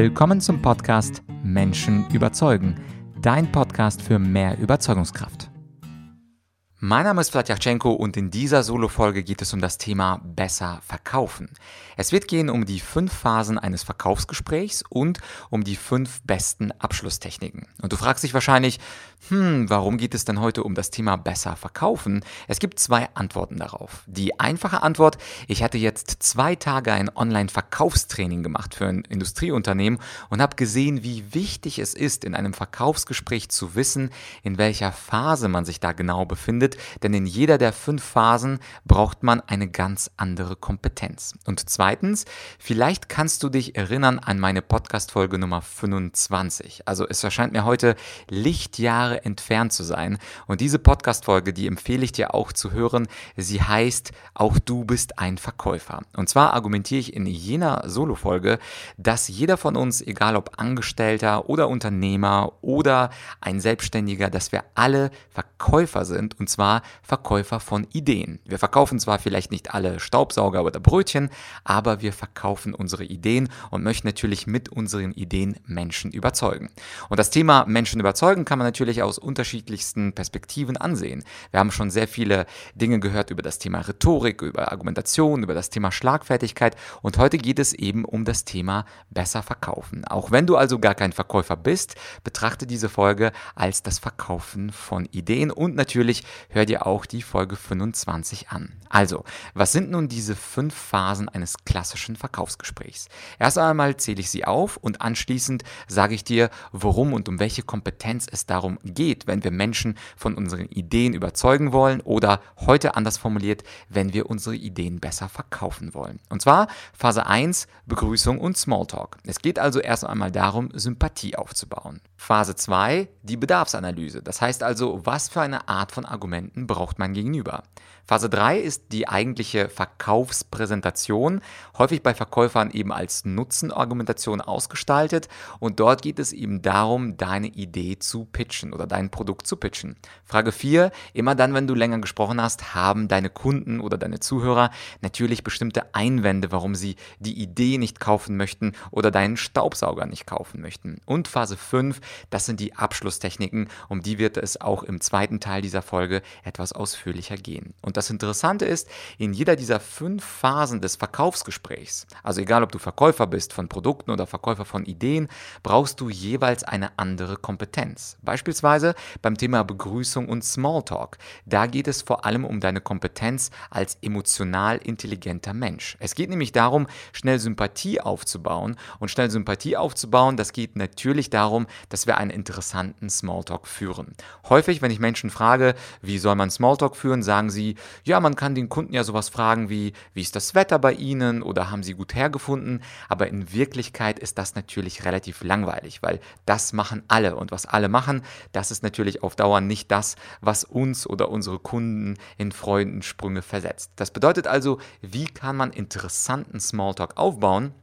Willkommen zum Podcast Menschen überzeugen, dein Podcast für mehr Überzeugungskraft. Mein Name ist Vladyachenko und in dieser Solo-Folge geht es um das Thema besser verkaufen. Es wird gehen um die fünf Phasen eines Verkaufsgesprächs und um die fünf besten Abschlusstechniken. Und du fragst dich wahrscheinlich, hm, warum geht es denn heute um das Thema besser verkaufen? Es gibt zwei Antworten darauf. Die einfache Antwort, ich hatte jetzt zwei Tage ein Online-Verkaufstraining gemacht für ein Industrieunternehmen und habe gesehen, wie wichtig es ist, in einem Verkaufsgespräch zu wissen, in welcher Phase man sich da genau befindet denn in jeder der fünf Phasen braucht man eine ganz andere Kompetenz. Und zweitens, vielleicht kannst du dich erinnern an meine Podcast-Folge Nummer 25. Also es erscheint mir heute Lichtjahre entfernt zu sein. Und diese Podcast-Folge, die empfehle ich dir auch zu hören. Sie heißt Auch du bist ein Verkäufer. Und zwar argumentiere ich in jener Solo-Folge, dass jeder von uns, egal ob Angestellter oder Unternehmer oder ein Selbstständiger, dass wir alle Verkäufer sind und zwar Verkäufer von Ideen. Wir verkaufen zwar vielleicht nicht alle Staubsauger oder Brötchen, aber wir verkaufen unsere Ideen und möchten natürlich mit unseren Ideen Menschen überzeugen. Und das Thema Menschen überzeugen kann man natürlich aus unterschiedlichsten Perspektiven ansehen. Wir haben schon sehr viele Dinge gehört über das Thema Rhetorik, über Argumentation, über das Thema Schlagfertigkeit und heute geht es eben um das Thema besser verkaufen. Auch wenn du also gar kein Verkäufer bist, betrachte diese Folge als das Verkaufen von Ideen und natürlich hör dir auch die Folge 25 an. Also, was sind nun diese fünf Phasen eines klassischen Verkaufsgesprächs? Erst einmal zähle ich sie auf und anschließend sage ich dir, worum und um welche Kompetenz es darum geht, wenn wir Menschen von unseren Ideen überzeugen wollen oder heute anders formuliert, wenn wir unsere Ideen besser verkaufen wollen. Und zwar Phase 1, Begrüßung und Smalltalk. Es geht also erst einmal darum, Sympathie aufzubauen. Phase 2, die Bedarfsanalyse. Das heißt also, was für eine Art von Argumenten braucht mein Gegenüber. Phase 3 ist die eigentliche Verkaufspräsentation, häufig bei Verkäufern eben als Nutzenargumentation ausgestaltet und dort geht es eben darum, deine Idee zu pitchen oder dein Produkt zu pitchen. Frage 4, immer dann, wenn du länger gesprochen hast, haben deine Kunden oder deine Zuhörer natürlich bestimmte Einwände, warum sie die Idee nicht kaufen möchten oder deinen Staubsauger nicht kaufen möchten. Und Phase 5, das sind die Abschlusstechniken, um die wird es auch im zweiten Teil dieser Folge etwas ausführlicher gehen. Und das Interessante ist, in jeder dieser fünf Phasen des Verkaufsgesprächs, also egal ob du Verkäufer bist von Produkten oder Verkäufer von Ideen, brauchst du jeweils eine andere Kompetenz. Beispielsweise beim Thema Begrüßung und Smalltalk. Da geht es vor allem um deine Kompetenz als emotional intelligenter Mensch. Es geht nämlich darum, schnell Sympathie aufzubauen. Und schnell Sympathie aufzubauen, das geht natürlich darum, dass wir einen interessanten Smalltalk führen. Häufig, wenn ich Menschen frage, wie soll man Smalltalk führen, sagen sie, ja, man kann den Kunden ja sowas fragen wie, wie ist das Wetter bei Ihnen oder haben Sie gut hergefunden? Aber in Wirklichkeit ist das natürlich relativ langweilig, weil das machen alle und was alle machen, das ist natürlich auf Dauer nicht das, was uns oder unsere Kunden in Freudensprünge versetzt. Das bedeutet also, wie kann man interessanten Smalltalk aufbauen?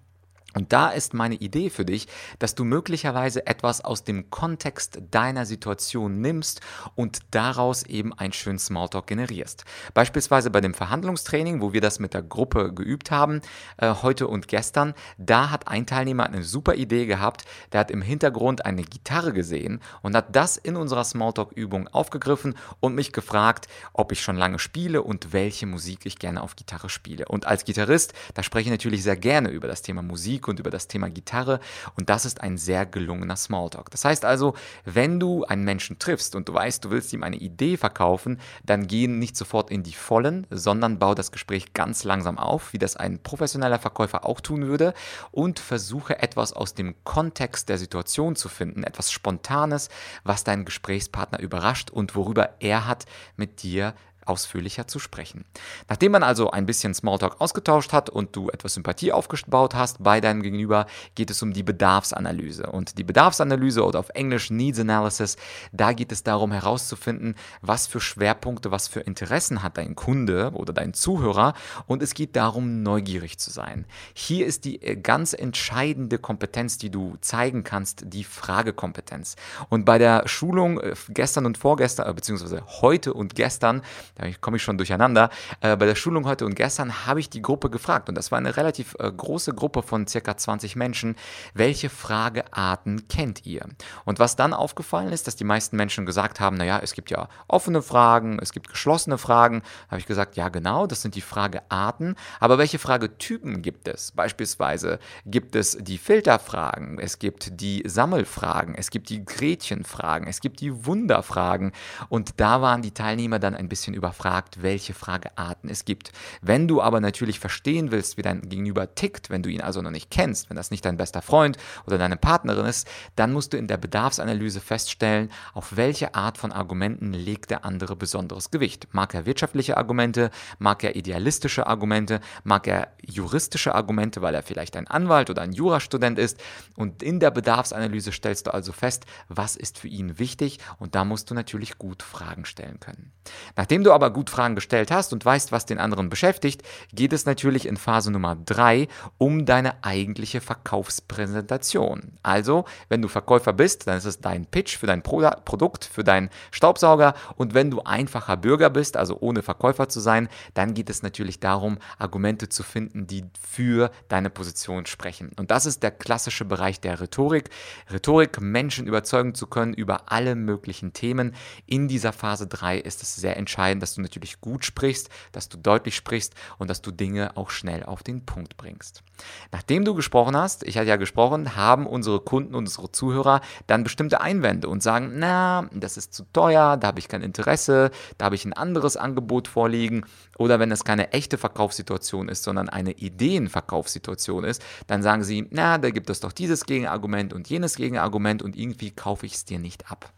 Und da ist meine Idee für dich, dass du möglicherweise etwas aus dem Kontext deiner Situation nimmst und daraus eben einen schönen Smalltalk generierst. Beispielsweise bei dem Verhandlungstraining, wo wir das mit der Gruppe geübt haben, äh, heute und gestern, da hat ein Teilnehmer eine super Idee gehabt, der hat im Hintergrund eine Gitarre gesehen und hat das in unserer Smalltalk-Übung aufgegriffen und mich gefragt, ob ich schon lange spiele und welche Musik ich gerne auf Gitarre spiele. Und als Gitarrist, da spreche ich natürlich sehr gerne über das Thema Musik und über das Thema Gitarre und das ist ein sehr gelungener Smalltalk. Das heißt also, wenn du einen Menschen triffst und du weißt, du willst ihm eine Idee verkaufen, dann geh nicht sofort in die Vollen, sondern bau das Gespräch ganz langsam auf, wie das ein professioneller Verkäufer auch tun würde und versuche etwas aus dem Kontext der Situation zu finden, etwas Spontanes, was deinen Gesprächspartner überrascht und worüber er hat mit dir ausführlicher zu sprechen. Nachdem man also ein bisschen Smalltalk ausgetauscht hat und du etwas Sympathie aufgebaut hast bei deinem Gegenüber, geht es um die Bedarfsanalyse. Und die Bedarfsanalyse oder auf Englisch Needs Analysis, da geht es darum herauszufinden, was für Schwerpunkte, was für Interessen hat dein Kunde oder dein Zuhörer und es geht darum, neugierig zu sein. Hier ist die äh, ganz entscheidende Kompetenz, die du zeigen kannst, die Fragekompetenz. Und bei der Schulung äh, gestern und vorgestern, äh, beziehungsweise heute und gestern, da komme ich schon durcheinander. Äh, bei der Schulung heute und gestern habe ich die Gruppe gefragt und das war eine relativ äh, große Gruppe von circa 20 Menschen. Welche Fragearten kennt ihr? Und was dann aufgefallen ist, dass die meisten Menschen gesagt haben, naja, es gibt ja offene Fragen, es gibt geschlossene Fragen. Da habe ich gesagt, ja genau, das sind die Fragearten. Aber welche Fragetypen gibt es? Beispielsweise gibt es die Filterfragen, es gibt die Sammelfragen, es gibt die Gretchenfragen, es gibt die Wunderfragen. Und da waren die Teilnehmer dann ein bisschen überfragt, welche Fragearten es gibt. Wenn du aber natürlich verstehen willst, wie dein Gegenüber tickt, wenn du ihn also noch nicht kennst, wenn das nicht dein bester Freund oder deine Partnerin ist, dann musst du in der Bedarfsanalyse feststellen, auf welche Art von Argumenten legt der andere besonderes Gewicht. Mag er wirtschaftliche Argumente, mag er idealistische Argumente, mag er juristische Argumente, weil er vielleicht ein Anwalt oder ein Jurastudent ist. Und in der Bedarfsanalyse stellst du also fest, was ist für ihn wichtig und da musst du natürlich gut Fragen stellen können. Nachdem du aber gut Fragen gestellt hast und weißt, was den anderen beschäftigt, geht es natürlich in Phase Nummer 3 um deine eigentliche Verkaufspräsentation. Also, wenn du Verkäufer bist, dann ist es dein Pitch für dein Pro Produkt, für deinen Staubsauger und wenn du einfacher Bürger bist, also ohne Verkäufer zu sein, dann geht es natürlich darum, Argumente zu finden, die für deine Position sprechen. Und das ist der klassische Bereich der Rhetorik. Rhetorik, Menschen überzeugen zu können über alle möglichen Themen. In dieser Phase 3 ist es sehr entscheidend, dass du natürlich gut sprichst, dass du deutlich sprichst und dass du Dinge auch schnell auf den Punkt bringst. Nachdem du gesprochen hast, ich hatte ja gesprochen, haben unsere Kunden, unsere Zuhörer dann bestimmte Einwände und sagen, na, das ist zu teuer, da habe ich kein Interesse, da habe ich ein anderes Angebot vorliegen. Oder wenn es keine echte Verkaufssituation ist, sondern eine Ideenverkaufssituation ist, dann sagen sie, na, da gibt es doch dieses Gegenargument und jenes Gegenargument und irgendwie kaufe ich es dir nicht ab.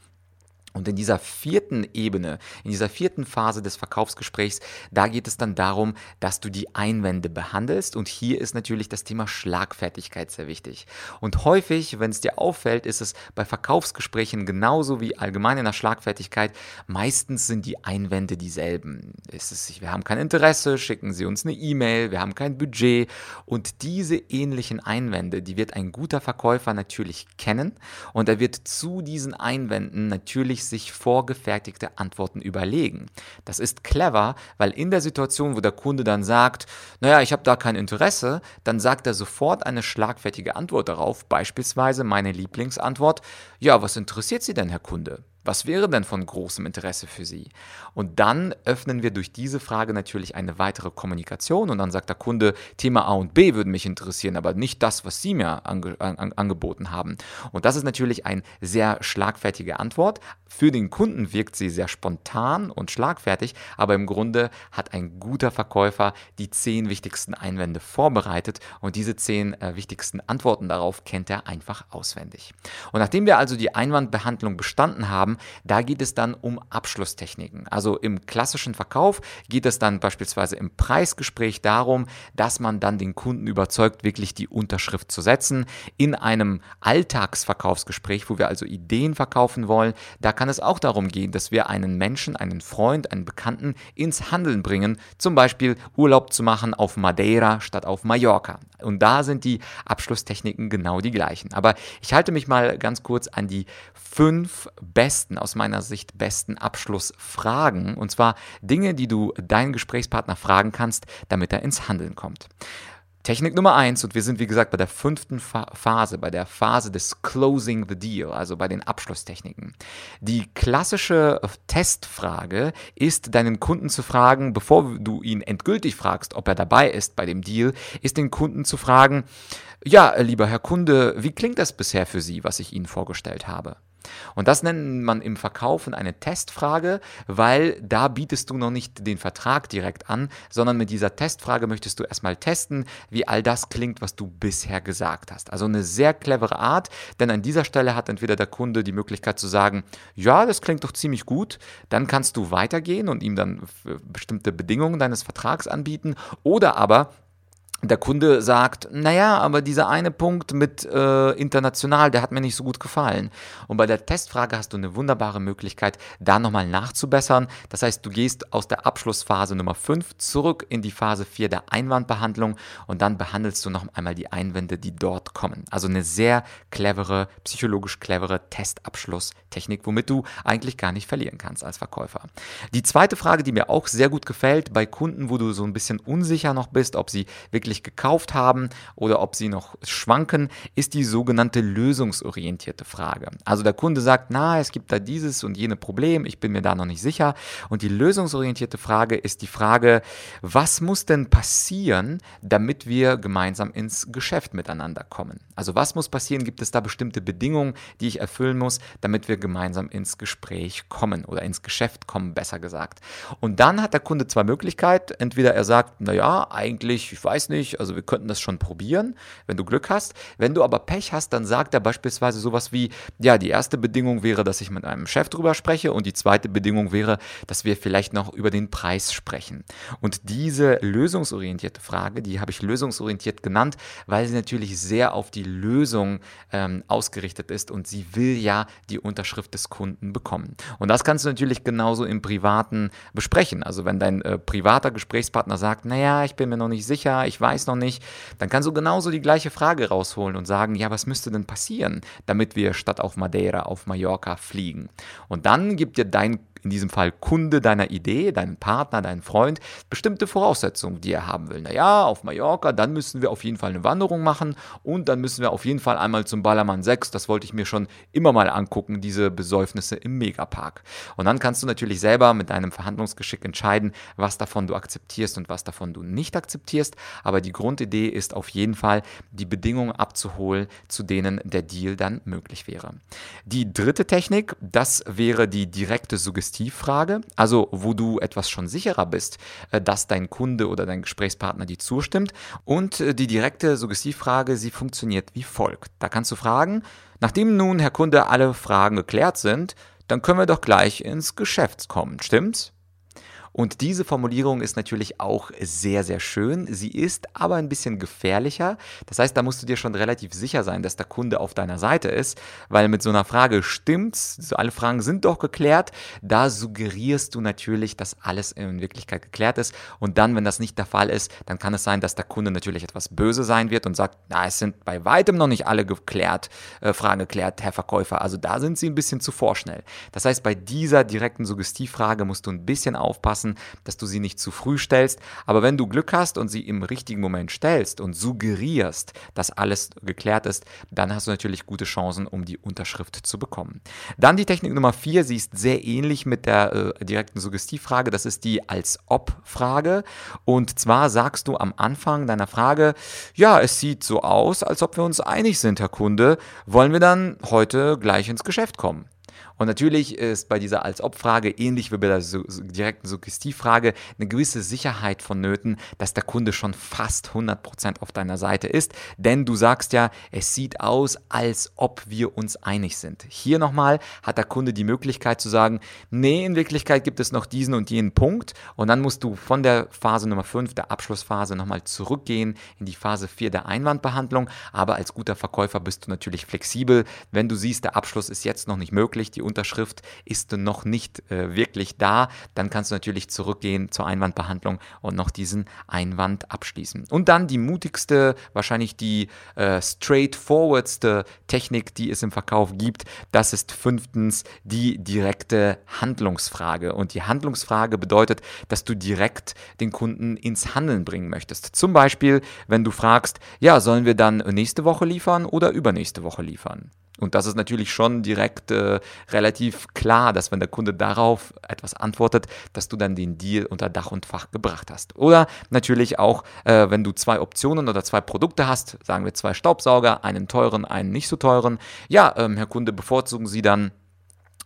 Und in dieser vierten Ebene, in dieser vierten Phase des Verkaufsgesprächs, da geht es dann darum, dass du die Einwände behandelst. Und hier ist natürlich das Thema Schlagfertigkeit sehr wichtig. Und häufig, wenn es dir auffällt, ist es bei Verkaufsgesprächen genauso wie allgemein in der Schlagfertigkeit. Meistens sind die Einwände dieselben. Es ist, wir haben kein Interesse, schicken Sie uns eine E-Mail, wir haben kein Budget. Und diese ähnlichen Einwände, die wird ein guter Verkäufer natürlich kennen. Und er wird zu diesen Einwänden natürlich sich vorgefertigte Antworten überlegen. Das ist clever, weil in der Situation, wo der Kunde dann sagt, naja, ich habe da kein Interesse, dann sagt er sofort eine schlagfertige Antwort darauf, beispielsweise meine Lieblingsantwort, ja, was interessiert Sie denn, Herr Kunde? Was wäre denn von großem Interesse für Sie? Und dann öffnen wir durch diese Frage natürlich eine weitere Kommunikation und dann sagt der Kunde, Thema A und B würden mich interessieren, aber nicht das, was Sie mir ange an, angeboten haben. Und das ist natürlich eine sehr schlagfertige Antwort. Für den Kunden wirkt sie sehr spontan und schlagfertig, aber im Grunde hat ein guter Verkäufer die zehn wichtigsten Einwände vorbereitet und diese zehn äh, wichtigsten Antworten darauf kennt er einfach auswendig. Und nachdem wir also die Einwandbehandlung bestanden haben, da geht es dann um Abschlusstechniken. Also im klassischen Verkauf geht es dann beispielsweise im Preisgespräch darum, dass man dann den Kunden überzeugt, wirklich die Unterschrift zu setzen. In einem Alltagsverkaufsgespräch, wo wir also Ideen verkaufen wollen, da kann es auch darum gehen, dass wir einen Menschen, einen Freund, einen Bekannten ins Handeln bringen, zum Beispiel Urlaub zu machen auf Madeira statt auf Mallorca. Und da sind die Abschlusstechniken genau die gleichen. Aber ich halte mich mal ganz kurz an die fünf besten, aus meiner Sicht besten Abschlussfragen. Und zwar Dinge, die du deinen Gesprächspartner fragen kannst, damit er ins Handeln kommt. Technik Nummer eins, und wir sind wie gesagt bei der fünften Phase, bei der Phase des Closing the Deal, also bei den Abschlusstechniken. Die klassische Testfrage ist, deinen Kunden zu fragen, bevor du ihn endgültig fragst, ob er dabei ist bei dem Deal, ist den Kunden zu fragen, ja, lieber Herr Kunde, wie klingt das bisher für Sie, was ich Ihnen vorgestellt habe? Und das nennt man im Verkaufen eine Testfrage, weil da bietest du noch nicht den Vertrag direkt an, sondern mit dieser Testfrage möchtest du erstmal testen, wie all das klingt, was du bisher gesagt hast. Also eine sehr clevere Art, denn an dieser Stelle hat entweder der Kunde die Möglichkeit zu sagen, ja, das klingt doch ziemlich gut, dann kannst du weitergehen und ihm dann bestimmte Bedingungen deines Vertrags anbieten oder aber der Kunde sagt, naja, aber dieser eine Punkt mit äh, international, der hat mir nicht so gut gefallen. Und bei der Testfrage hast du eine wunderbare Möglichkeit, da nochmal nachzubessern. Das heißt, du gehst aus der Abschlussphase Nummer 5 zurück in die Phase 4 der Einwandbehandlung und dann behandelst du noch einmal die Einwände, die dort kommen. Also eine sehr clevere, psychologisch clevere Testabschlusstechnik, womit du eigentlich gar nicht verlieren kannst als Verkäufer. Die zweite Frage, die mir auch sehr gut gefällt, bei Kunden, wo du so ein bisschen unsicher noch bist, ob sie wirklich wirklich gekauft haben oder ob sie noch schwanken, ist die sogenannte lösungsorientierte Frage. Also der Kunde sagt, na, es gibt da dieses und jene Problem, ich bin mir da noch nicht sicher. Und die lösungsorientierte Frage ist die Frage, was muss denn passieren, damit wir gemeinsam ins Geschäft miteinander kommen? Also was muss passieren? Gibt es da bestimmte Bedingungen, die ich erfüllen muss, damit wir gemeinsam ins Gespräch kommen oder ins Geschäft kommen, besser gesagt. Und dann hat der Kunde zwei Möglichkeiten. Entweder er sagt, naja, eigentlich, ich weiß nicht, nicht, also wir könnten das schon probieren, wenn du Glück hast. Wenn du aber Pech hast, dann sagt er beispielsweise sowas wie, ja, die erste Bedingung wäre, dass ich mit einem Chef drüber spreche und die zweite Bedingung wäre, dass wir vielleicht noch über den Preis sprechen. Und diese lösungsorientierte Frage, die habe ich lösungsorientiert genannt, weil sie natürlich sehr auf die Lösung ähm, ausgerichtet ist und sie will ja die Unterschrift des Kunden bekommen. Und das kannst du natürlich genauso im Privaten besprechen. Also wenn dein äh, privater Gesprächspartner sagt, naja, ich bin mir noch nicht sicher, ich weiß weiß noch nicht, dann kannst du genauso die gleiche Frage rausholen und sagen, ja, was müsste denn passieren, damit wir statt auf Madeira auf Mallorca fliegen? Und dann gibt dir dein in diesem Fall Kunde deiner Idee, deinen Partner, deinen Freund, bestimmte Voraussetzungen, die er haben will. Naja, auf Mallorca, dann müssen wir auf jeden Fall eine Wanderung machen und dann müssen wir auf jeden Fall einmal zum Ballermann 6. Das wollte ich mir schon immer mal angucken, diese Besäufnisse im Megapark. Und dann kannst du natürlich selber mit deinem Verhandlungsgeschick entscheiden, was davon du akzeptierst und was davon du nicht akzeptierst. Aber die Grundidee ist auf jeden Fall, die Bedingungen abzuholen, zu denen der Deal dann möglich wäre. Die dritte Technik, das wäre die direkte Suggestion Suggestivfrage, also wo du etwas schon sicherer bist, äh, dass dein Kunde oder dein Gesprächspartner dir zustimmt. Und äh, die direkte Suggestivfrage, sie funktioniert wie folgt. Da kannst du fragen, nachdem nun, Herr Kunde, alle Fragen geklärt sind, dann können wir doch gleich ins Geschäft kommen, stimmt's? Und diese Formulierung ist natürlich auch sehr, sehr schön. Sie ist aber ein bisschen gefährlicher. Das heißt, da musst du dir schon relativ sicher sein, dass der Kunde auf deiner Seite ist, weil mit so einer Frage stimmt's, alle Fragen sind doch geklärt, da suggerierst du natürlich, dass alles in Wirklichkeit geklärt ist. Und dann, wenn das nicht der Fall ist, dann kann es sein, dass der Kunde natürlich etwas böse sein wird und sagt, na, es sind bei weitem noch nicht alle geklärt, äh, Fragen geklärt, Herr Verkäufer. Also da sind sie ein bisschen zu vorschnell. Das heißt, bei dieser direkten Suggestivfrage musst du ein bisschen aufpassen, aufpassen, dass du sie nicht zu früh stellst. Aber wenn du Glück hast und sie im richtigen Moment stellst und suggerierst, dass alles geklärt ist, dann hast du natürlich gute Chancen, um die Unterschrift zu bekommen. Dann die Technik Nummer vier, sie ist sehr ähnlich mit der äh, direkten Suggestivfrage. Das ist die Als-Ob-Frage. Und zwar sagst du am Anfang deiner Frage, ja, es sieht so aus, als ob wir uns einig sind, Herr Kunde. Wollen wir dann heute gleich ins Geschäft kommen? Und natürlich ist bei dieser Als-Ob-Frage, ähnlich wie bei der direkten Suggestivfrage, eine gewisse Sicherheit vonnöten, dass der Kunde schon fast 100% auf deiner Seite ist. Denn du sagst ja, es sieht aus, als ob wir uns einig sind. Hier nochmal hat der Kunde die Möglichkeit zu sagen, nee, in Wirklichkeit gibt es noch diesen und jenen Punkt. Und dann musst du von der Phase Nummer 5, der Abschlussphase, nochmal zurückgehen in die Phase 4 der Einwandbehandlung. Aber als guter Verkäufer bist du natürlich flexibel. Wenn du siehst, der Abschluss ist jetzt noch nicht möglich, die Unterschrift ist noch nicht äh, wirklich da, dann kannst du natürlich zurückgehen zur Einwandbehandlung und noch diesen Einwand abschließen. Und dann die mutigste, wahrscheinlich die äh, straightforwardste Technik, die es im Verkauf gibt, das ist fünftens die direkte Handlungsfrage. Und die Handlungsfrage bedeutet, dass du direkt den Kunden ins Handeln bringen möchtest. Zum Beispiel, wenn du fragst, ja, sollen wir dann nächste Woche liefern oder übernächste Woche liefern? Und das ist natürlich schon direkt äh, relativ klar, dass wenn der Kunde darauf etwas antwortet, dass du dann den Deal unter Dach und Fach gebracht hast. Oder natürlich auch, äh, wenn du zwei Optionen oder zwei Produkte hast, sagen wir zwei Staubsauger, einen teuren, einen nicht so teuren. Ja, ähm, Herr Kunde, bevorzugen Sie dann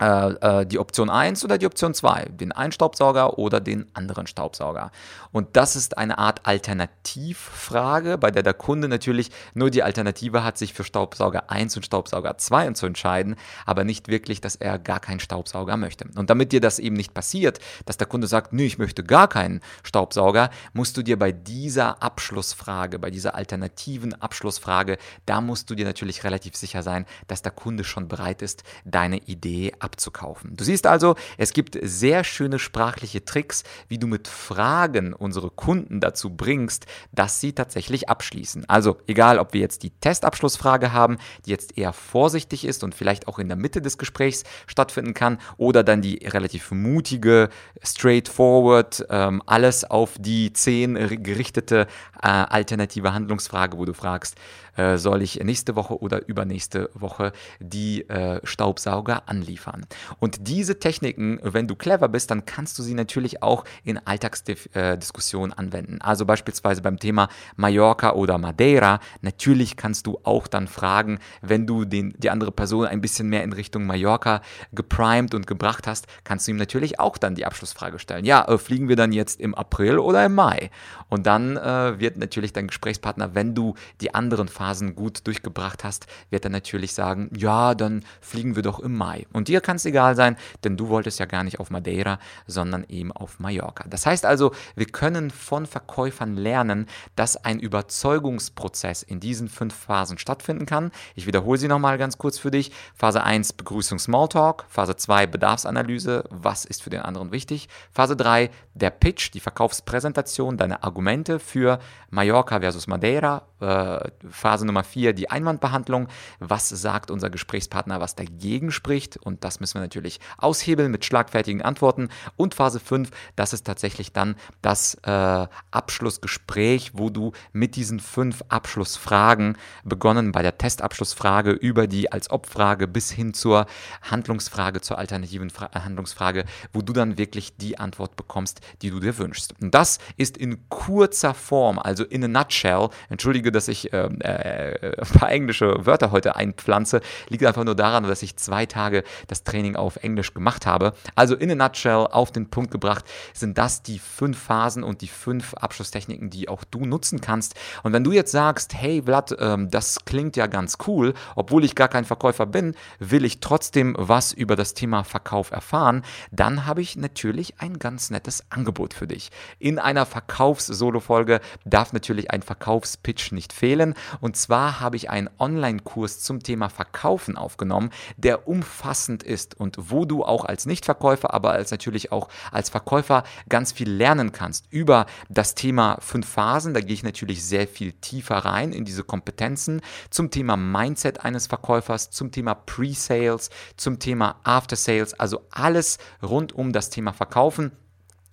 die Option 1 oder die Option 2, den einen Staubsauger oder den anderen Staubsauger. Und das ist eine Art Alternativfrage, bei der der Kunde natürlich nur die Alternative hat, sich für Staubsauger 1 und Staubsauger 2 zu entscheiden, aber nicht wirklich, dass er gar keinen Staubsauger möchte. Und damit dir das eben nicht passiert, dass der Kunde sagt, nö, ich möchte gar keinen Staubsauger, musst du dir bei dieser Abschlussfrage, bei dieser alternativen Abschlussfrage, da musst du dir natürlich relativ sicher sein, dass der Kunde schon bereit ist, deine Idee abzuschließen abzukaufen. Du siehst also, es gibt sehr schöne sprachliche Tricks, wie du mit Fragen unsere Kunden dazu bringst, dass sie tatsächlich abschließen. Also egal, ob wir jetzt die Testabschlussfrage haben, die jetzt eher vorsichtig ist und vielleicht auch in der Mitte des Gesprächs stattfinden kann, oder dann die relativ mutige, straightforward, ähm, alles auf die 10 gerichtete äh, alternative Handlungsfrage, wo du fragst, äh, soll ich nächste Woche oder übernächste Woche die äh, Staubsauger anliefern. Und diese Techniken, wenn du clever bist, dann kannst du sie natürlich auch in Alltagsdiskussionen anwenden. Also beispielsweise beim Thema Mallorca oder Madeira. Natürlich kannst du auch dann fragen, wenn du den, die andere Person ein bisschen mehr in Richtung Mallorca geprimed und gebracht hast, kannst du ihm natürlich auch dann die Abschlussfrage stellen. Ja, äh, fliegen wir dann jetzt im April oder im Mai? Und dann äh, wird natürlich dein Gesprächspartner, wenn du die anderen Phasen gut durchgebracht hast, wird er natürlich sagen, ja, dann fliegen wir doch im Mai. Und dir kann es egal sein, denn du wolltest ja gar nicht auf Madeira, sondern eben auf Mallorca. Das heißt also, wir können von Verkäufern lernen, dass ein Überzeugungsprozess in diesen fünf Phasen stattfinden kann. Ich wiederhole sie nochmal ganz kurz für dich. Phase 1 Begrüßung Smalltalk, Phase 2 Bedarfsanalyse, was ist für den anderen wichtig. Phase 3 der Pitch, die Verkaufspräsentation, deine Argumente Argumente für Mallorca versus Madeira. Äh, Phase Nummer 4, die Einwandbehandlung. Was sagt unser Gesprächspartner, was dagegen spricht? Und das müssen wir natürlich aushebeln mit schlagfertigen Antworten. Und Phase 5, das ist tatsächlich dann das äh, Abschlussgespräch, wo du mit diesen fünf Abschlussfragen begonnen bei der Testabschlussfrage über die als Ob-Frage bis hin zur Handlungsfrage, zur alternativen Fra Handlungsfrage, wo du dann wirklich die Antwort bekommst, die du dir wünschst. Und das ist in kurzer Form, also in a nutshell, entschuldige, dass ich ähm, äh, ein paar englische Wörter heute einpflanze, liegt einfach nur daran, dass ich zwei Tage das Training auf Englisch gemacht habe. Also in a nutshell, auf den Punkt gebracht, sind das die fünf Phasen und die fünf Abschlusstechniken, die auch du nutzen kannst. Und wenn du jetzt sagst, hey Vlad, ähm, das klingt ja ganz cool, obwohl ich gar kein Verkäufer bin, will ich trotzdem was über das Thema Verkauf erfahren, dann habe ich natürlich ein ganz nettes Angebot für dich. In einer Verkaufs- Solo-Folge darf natürlich ein Verkaufspitch nicht fehlen. Und zwar habe ich einen Online-Kurs zum Thema Verkaufen aufgenommen, der umfassend ist und wo du auch als Nichtverkäufer, aber als natürlich auch als Verkäufer ganz viel lernen kannst über das Thema fünf Phasen. Da gehe ich natürlich sehr viel tiefer rein in diese Kompetenzen zum Thema Mindset eines Verkäufers, zum Thema Pre-Sales, zum Thema After-Sales, also alles rund um das Thema Verkaufen.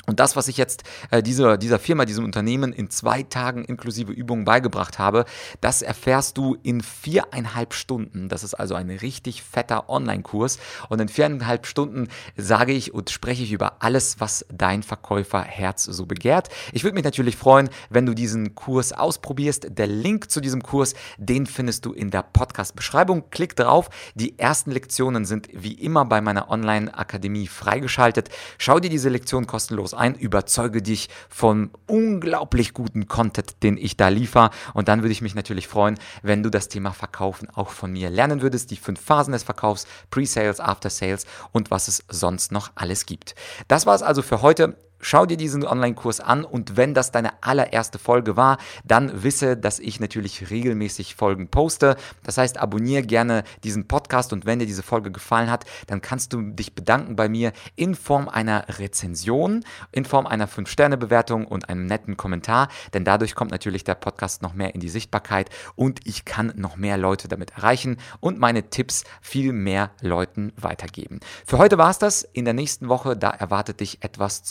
Und das, was ich jetzt äh, dieser, dieser Firma, diesem Unternehmen in zwei Tagen inklusive Übungen beigebracht habe, das erfährst du in viereinhalb Stunden. Das ist also ein richtig fetter Online-Kurs. Und in viereinhalb Stunden sage ich und spreche ich über alles, was dein Verkäuferherz so begehrt. Ich würde mich natürlich freuen, wenn du diesen Kurs ausprobierst. Der Link zu diesem Kurs, den findest du in der Podcast-Beschreibung. Klick drauf. Die ersten Lektionen sind wie immer bei meiner Online-Akademie freigeschaltet. Schau dir diese Lektion kostenlos ein, überzeuge dich von unglaublich guten Content, den ich da liefere. Und dann würde ich mich natürlich freuen, wenn du das Thema Verkaufen auch von mir lernen würdest. Die fünf Phasen des Verkaufs, Pre-Sales, After-Sales und was es sonst noch alles gibt. Das war es also für heute. Schau dir diesen Online-Kurs an und wenn das deine allererste Folge war, dann wisse, dass ich natürlich regelmäßig Folgen poste. Das heißt, abonniere gerne diesen Podcast und wenn dir diese Folge gefallen hat, dann kannst du dich bedanken bei mir in Form einer Rezension, in Form einer 5-Sterne-Bewertung und einem netten Kommentar, denn dadurch kommt natürlich der Podcast noch mehr in die Sichtbarkeit und ich kann noch mehr Leute damit erreichen und meine Tipps viel mehr Leuten weitergeben. Für heute war es das. In der nächsten Woche, da erwartet dich etwas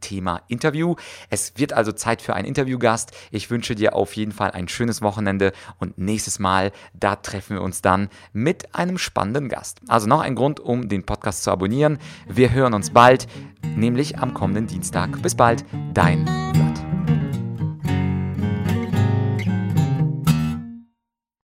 Thema Interview. Es wird also Zeit für einen Interviewgast. Ich wünsche dir auf jeden Fall ein schönes Wochenende und nächstes Mal, da treffen wir uns dann mit einem spannenden Gast. Also noch ein Grund, um den Podcast zu abonnieren. Wir hören uns bald, nämlich am kommenden Dienstag. Bis bald, dein